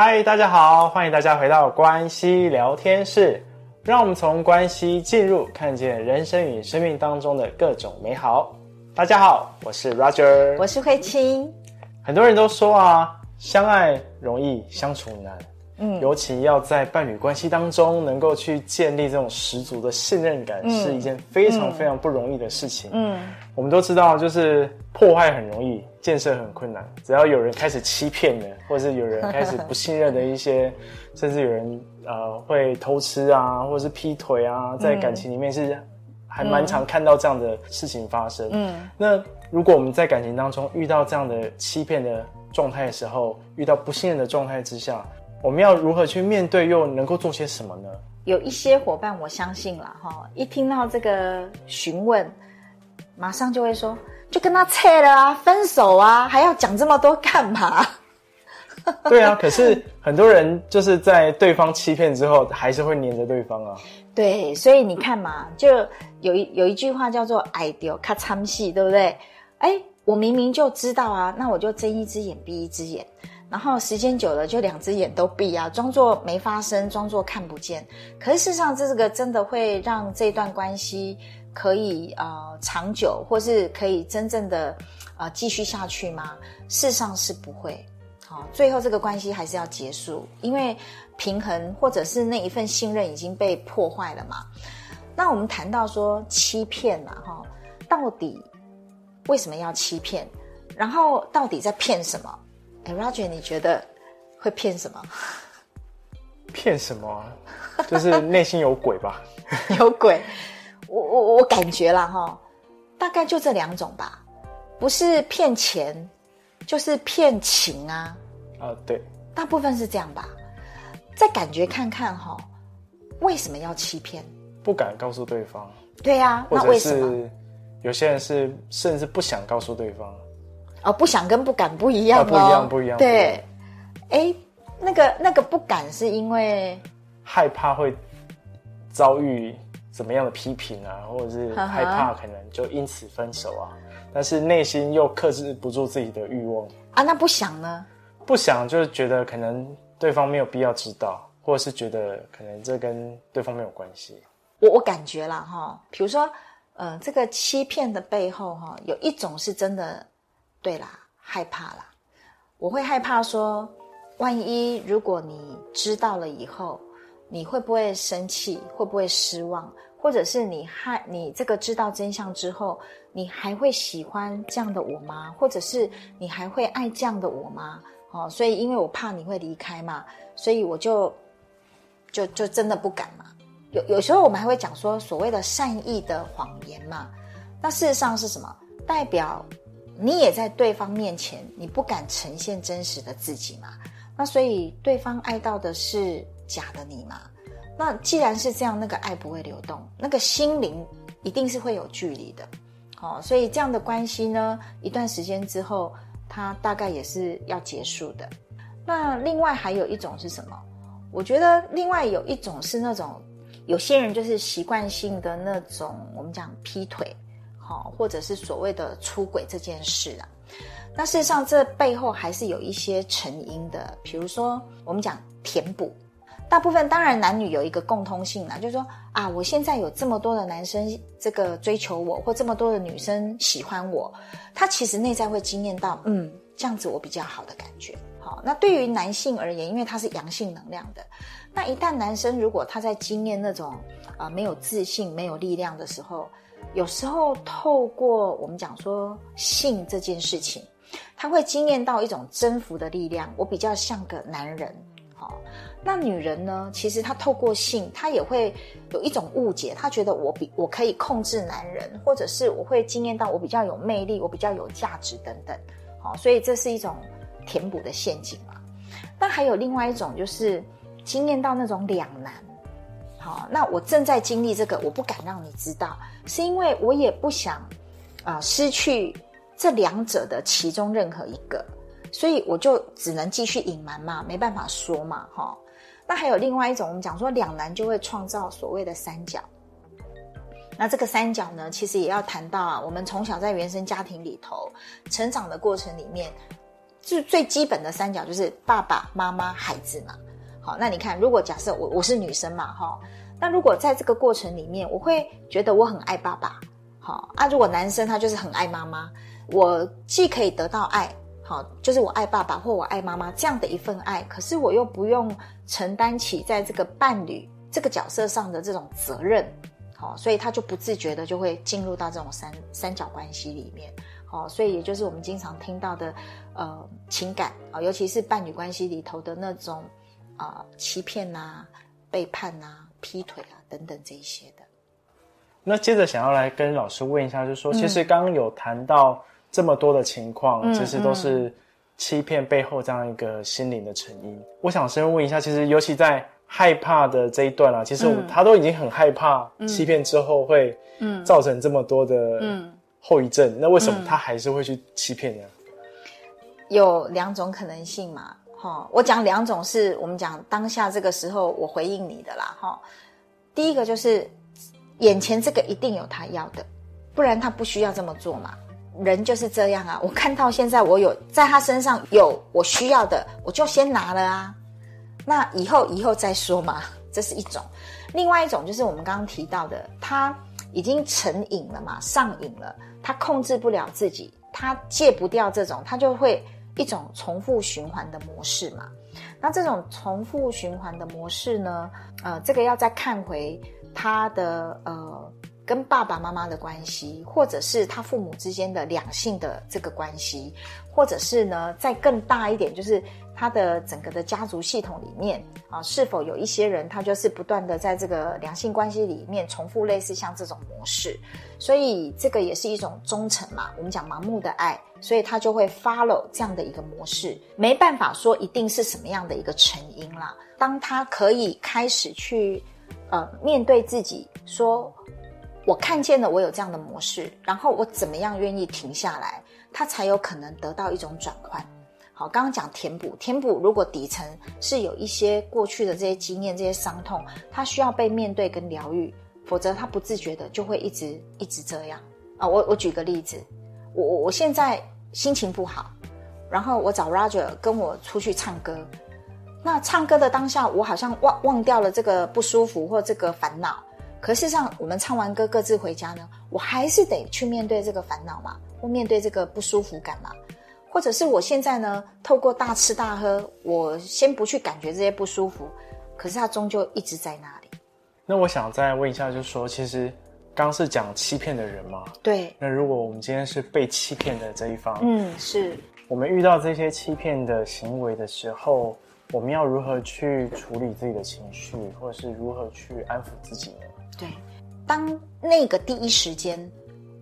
嗨，大家好，欢迎大家回到关系聊天室。让我们从关系进入，看见人生与生命当中的各种美好。大家好，我是 Roger，我是慧清。很多人都说啊，相爱容易相处难。嗯，尤其要在伴侣关系当中，能够去建立这种十足的信任感，嗯、是一件非常非常不容易的事情。嗯，我们都知道，就是破坏很容易，建设很困难。只要有人开始欺骗了，或者是有人开始不信任的一些，甚至有人呃会偷吃啊，或者是劈腿啊，在感情里面是还蛮常看到这样的事情发生。嗯，那如果我们在感情当中遇到这样的欺骗的状态的时候，遇到不信任的状态之下，我们要如何去面对，又能够做些什么呢？有一些伙伴，我相信了，哈，一听到这个询问，马上就会说，就跟他拆了啊，分手啊，还要讲这么多干嘛？对啊，可是很多人就是在对方欺骗之后，还是会黏着对方啊。对，所以你看嘛，就有一有一句话叫做“爱丢卡惨死”，对不对？哎，我明明就知道啊，那我就睁一只眼闭一只眼。然后时间久了，就两只眼都闭啊，装作没发生，装作看不见。可是事实上，这个真的会让这段关系可以呃长久，或是可以真正的呃继续下去吗？事实上是不会。好，最后这个关系还是要结束，因为平衡或者是那一份信任已经被破坏了嘛。那我们谈到说欺骗嘛，哈，到底为什么要欺骗？然后到底在骗什么？哎，Roger，你觉得会骗什么？骗什么？就是内心有鬼吧？有鬼，我我我感觉啦哈，大概就这两种吧，不是骗钱，就是骗情啊。啊，对，大部分是这样吧。再感觉看看哈，为什么要欺骗？不敢告诉对方。对呀，那为什么？有些人是甚至不想告诉对方。哦，不想跟不敢不一样哦，不一样，不一样。对，哎，那个那个不敢是因为害怕会遭遇怎么样的批评啊，或者是害怕可能就因此分手啊，但是内心又克制不住自己的欲望啊。那不想呢？不想就是觉得可能对方没有必要知道，或者是觉得可能这跟对方没有关系。我我感觉啦哈，比如说呃，这个欺骗的背后哈，有一种是真的。对啦，害怕啦，我会害怕说，万一如果你知道了以后，你会不会生气？会不会失望？或者是你害你这个知道真相之后，你还会喜欢这样的我吗？或者是你还会爱这样的我吗？哦，所以因为我怕你会离开嘛，所以我就就就真的不敢嘛。有有时候我们还会讲说所谓的善意的谎言嘛，那事实上是什么？代表。你也在对方面前，你不敢呈现真实的自己嘛？那所以对方爱到的是假的你嘛？那既然是这样，那个爱不会流动，那个心灵一定是会有距离的。哦，所以这样的关系呢，一段时间之后，它大概也是要结束的。那另外还有一种是什么？我觉得另外有一种是那种有些人就是习惯性的那种，我们讲劈腿。好，或者是所谓的出轨这件事啊，那事实上这背后还是有一些成因的。比如说，我们讲填补，大部分当然男女有一个共通性呢，就是说啊，我现在有这么多的男生这个追求我，或这么多的女生喜欢我，他其实内在会惊艳到，嗯，这样子我比较好的感觉。好，那对于男性而言，因为他是阳性能量的，那一旦男生如果他在经验那种啊、没有自信、没有力量的时候。有时候透过我们讲说性这件事情，他会惊艳到一种征服的力量。我比较像个男人，好，那女人呢，其实她透过性，她也会有一种误解，她觉得我比我可以控制男人，或者是我会惊艳到我比较有魅力，我比较有价值等等。好，所以这是一种填补的陷阱嘛。那还有另外一种，就是惊艳到那种两难。哦，那我正在经历这个，我不敢让你知道，是因为我也不想啊、失去这两者的其中任何一个，所以我就只能继续隐瞒嘛，没办法说嘛，哈。那还有另外一种，我们讲说两难就会创造所谓的三角。那这个三角呢，其实也要谈到啊，我们从小在原生家庭里头成长的过程里面，最最基本的三角就是爸爸妈妈孩子嘛。好，那你看，如果假设我我是女生嘛，哈，那如果在这个过程里面，我会觉得我很爱爸爸，好啊。如果男生他就是很爱妈妈，我既可以得到爱，好，就是我爱爸爸或我爱妈妈这样的一份爱，可是我又不用承担起在这个伴侣这个角色上的这种责任，好，所以他就不自觉的就会进入到这种三三角关系里面，好，所以也就是我们经常听到的，呃，情感啊，尤其是伴侣关系里头的那种。啊、呃，欺骗啊，背叛啊，劈腿啊，等等这一些的。那接着想要来跟老师问一下，就是说，嗯、其实刚刚有谈到这么多的情况，嗯、其实都是欺骗背后这样一个心灵的成因。嗯、我想先问一下，其实尤其在害怕的这一段啊，其实他都已经很害怕欺骗之后会造成这么多的后遗症，嗯、那为什么他还是会去欺骗呢？有两种可能性嘛。哈，我讲两种是我们讲当下这个时候我回应你的啦，哈。第一个就是眼前这个一定有他要的，不然他不需要这么做嘛。人就是这样啊，我看到现在我有在他身上有我需要的，我就先拿了啊。那以后以后再说嘛，这是一种。另外一种就是我们刚刚提到的，他已经成瘾了嘛，上瘾了，他控制不了自己，他戒不掉这种，他就会。一种重复循环的模式嘛，那这种重复循环的模式呢，呃，这个要再看回他的呃跟爸爸妈妈的关系，或者是他父母之间的两性的这个关系，或者是呢再更大一点，就是。他的整个的家族系统里面啊，是否有一些人他就是不断的在这个两性关系里面重复类似像这种模式，所以这个也是一种忠诚嘛。我们讲盲目的爱，所以他就会 follow 这样的一个模式，没办法说一定是什么样的一个成因啦。当他可以开始去呃面对自己，说我看见了我有这样的模式，然后我怎么样愿意停下来，他才有可能得到一种转换。好，刚刚讲填补，填补如果底层是有一些过去的这些经验、这些伤痛，它需要被面对跟疗愈，否则他不自觉的就会一直一直这样啊。我我举个例子，我我我现在心情不好，然后我找 Roger 跟我出去唱歌，那唱歌的当下，我好像忘忘掉了这个不舒服或这个烦恼，可事实上我们唱完歌各自回家呢，我还是得去面对这个烦恼嘛，或面对这个不舒服感嘛。或者是我现在呢，透过大吃大喝，我先不去感觉这些不舒服，可是它终究一直在那里。那我想再问一下，就是说，其实刚是讲欺骗的人嘛？对。那如果我们今天是被欺骗的这一方，嗯，是。我们遇到这些欺骗的行为的时候，我们要如何去处理自己的情绪，或者是如何去安抚自己呢？对，当那个第一时间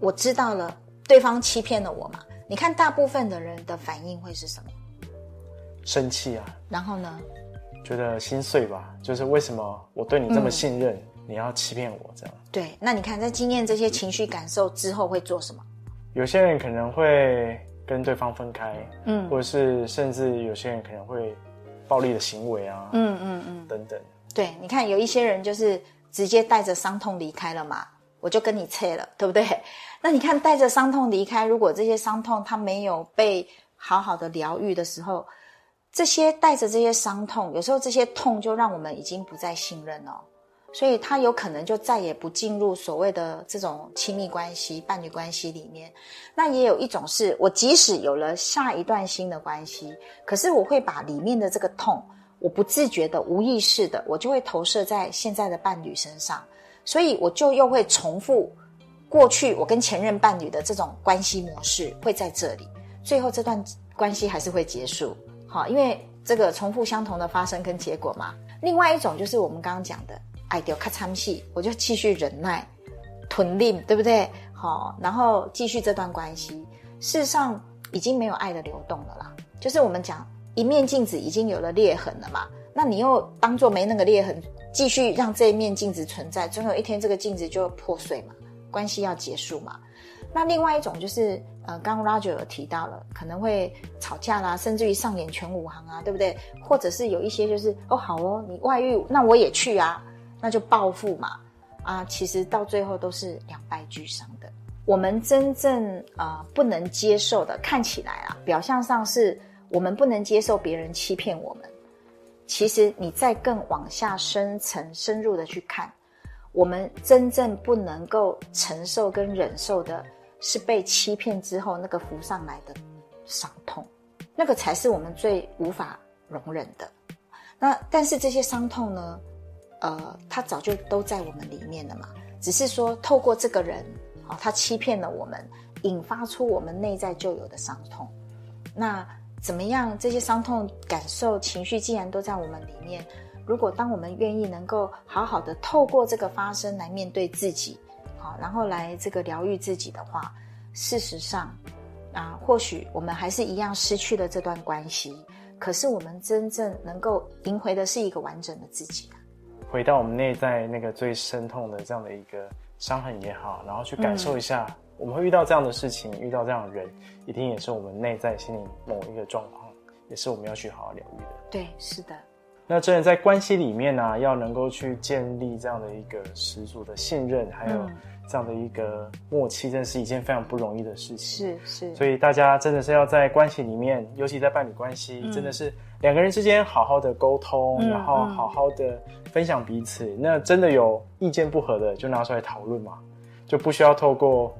我知道了对方欺骗了我嘛。你看，大部分的人的反应会是什么？生气啊。然后呢？觉得心碎吧。就是为什么我对你这么信任，嗯、你要欺骗我这样？对。那你看，在经验这些情绪感受之后，会做什么？有些人可能会跟对方分开，嗯，或者是甚至有些人可能会暴力的行为啊，嗯嗯嗯，嗯嗯等等。对，你看，有一些人就是直接带着伤痛离开了嘛。我就跟你切了，对不对？那你看，带着伤痛离开，如果这些伤痛它没有被好好的疗愈的时候，这些带着这些伤痛，有时候这些痛就让我们已经不再信任了，所以他有可能就再也不进入所谓的这种亲密关系、伴侣关系里面。那也有一种是，我即使有了下一段新的关系，可是我会把里面的这个痛，我不自觉的、无意识的，我就会投射在现在的伴侣身上。所以我就又会重复过去我跟前任伴侣的这种关系模式，会在这里，最后这段关系还是会结束。好，因为这个重复相同的发生跟结果嘛。另外一种就是我们刚刚讲的，爱丢咔嚓戏，我就继续忍耐、吞令，对不对？好，然后继续这段关系。事实上，已经没有爱的流动了啦。就是我们讲一面镜子已经有了裂痕了嘛，那你又当做没那个裂痕，继续让这一面镜子存在，总有一天这个镜子就破碎嘛，关系要结束嘛。那另外一种就是，呃，刚 Roger 有提到了，可能会吵架啦，甚至于上演全武行啊，对不对？或者是有一些就是，哦，好哦，你外遇，那我也去啊，那就报复嘛，啊，其实到最后都是两败俱伤的。我们真正、呃、不能接受的，看起来啊，表象上是我们不能接受别人欺骗我们，其实你再更往下深层、深入的去看，我们真正不能够承受跟忍受的。是被欺骗之后那个浮上来的伤痛，那个才是我们最无法容忍的。那但是这些伤痛呢，呃，它早就都在我们里面了嘛。只是说透过这个人，啊，他欺骗了我们，引发出我们内在就有的伤痛。那怎么样？这些伤痛、感受、情绪，既然都在我们里面，如果当我们愿意能够好好的透过这个发生来面对自己。好，然后来这个疗愈自己的话，事实上，啊，或许我们还是一样失去了这段关系，可是我们真正能够赢回的是一个完整的自己。回到我们内在那个最深痛的这样的一个伤痕也好，然后去感受一下，我们会遇到这样的事情，遇到这样的人，一定也是我们内在心里某一个状况，也是我们要去好好疗愈的。对，是的。那真的在关系里面呢、啊，要能够去建立这样的一个十足的信任，还有这样的一个默契，真是一件非常不容易的事情。是是，所以大家真的是要在关系里面，尤其在伴侣关系，嗯、真的是两个人之间好好的沟通，嗯、然后好好的分享彼此。嗯、那真的有意见不合的，就拿出来讨论嘛，就不需要透过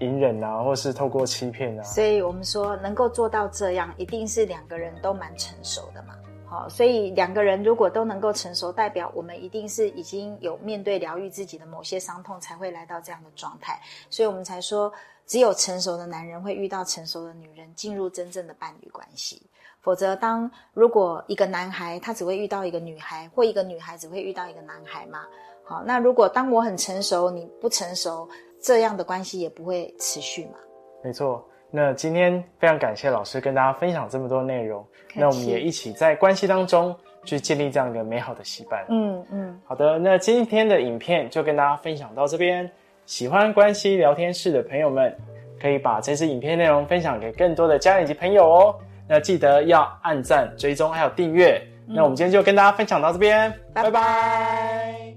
隐忍啊，或是透过欺骗啊。所以我们说，能够做到这样，一定是两个人都蛮成熟的嘛。好，所以两个人如果都能够成熟，代表我们一定是已经有面对疗愈自己的某些伤痛，才会来到这样的状态。所以我们才说，只有成熟的男人会遇到成熟的女人，进入真正的伴侣关系。否则，当如果一个男孩他只会遇到一个女孩，或一个女孩只会遇到一个男孩嘛？好，那如果当我很成熟，你不成熟，这样的关系也不会持续嘛？没错。那今天非常感谢老师跟大家分享这么多内容，那我们也一起在关系当中去建立这样一个美好的习惯。嗯嗯，好的，那今天的影片就跟大家分享到这边。喜欢关系聊天室的朋友们，可以把这支影片内容分享给更多的家人以及朋友哦。那记得要按赞、追踪还有订阅。嗯、那我们今天就跟大家分享到这边，拜拜。拜拜。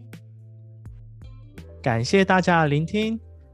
感谢大家的聆听，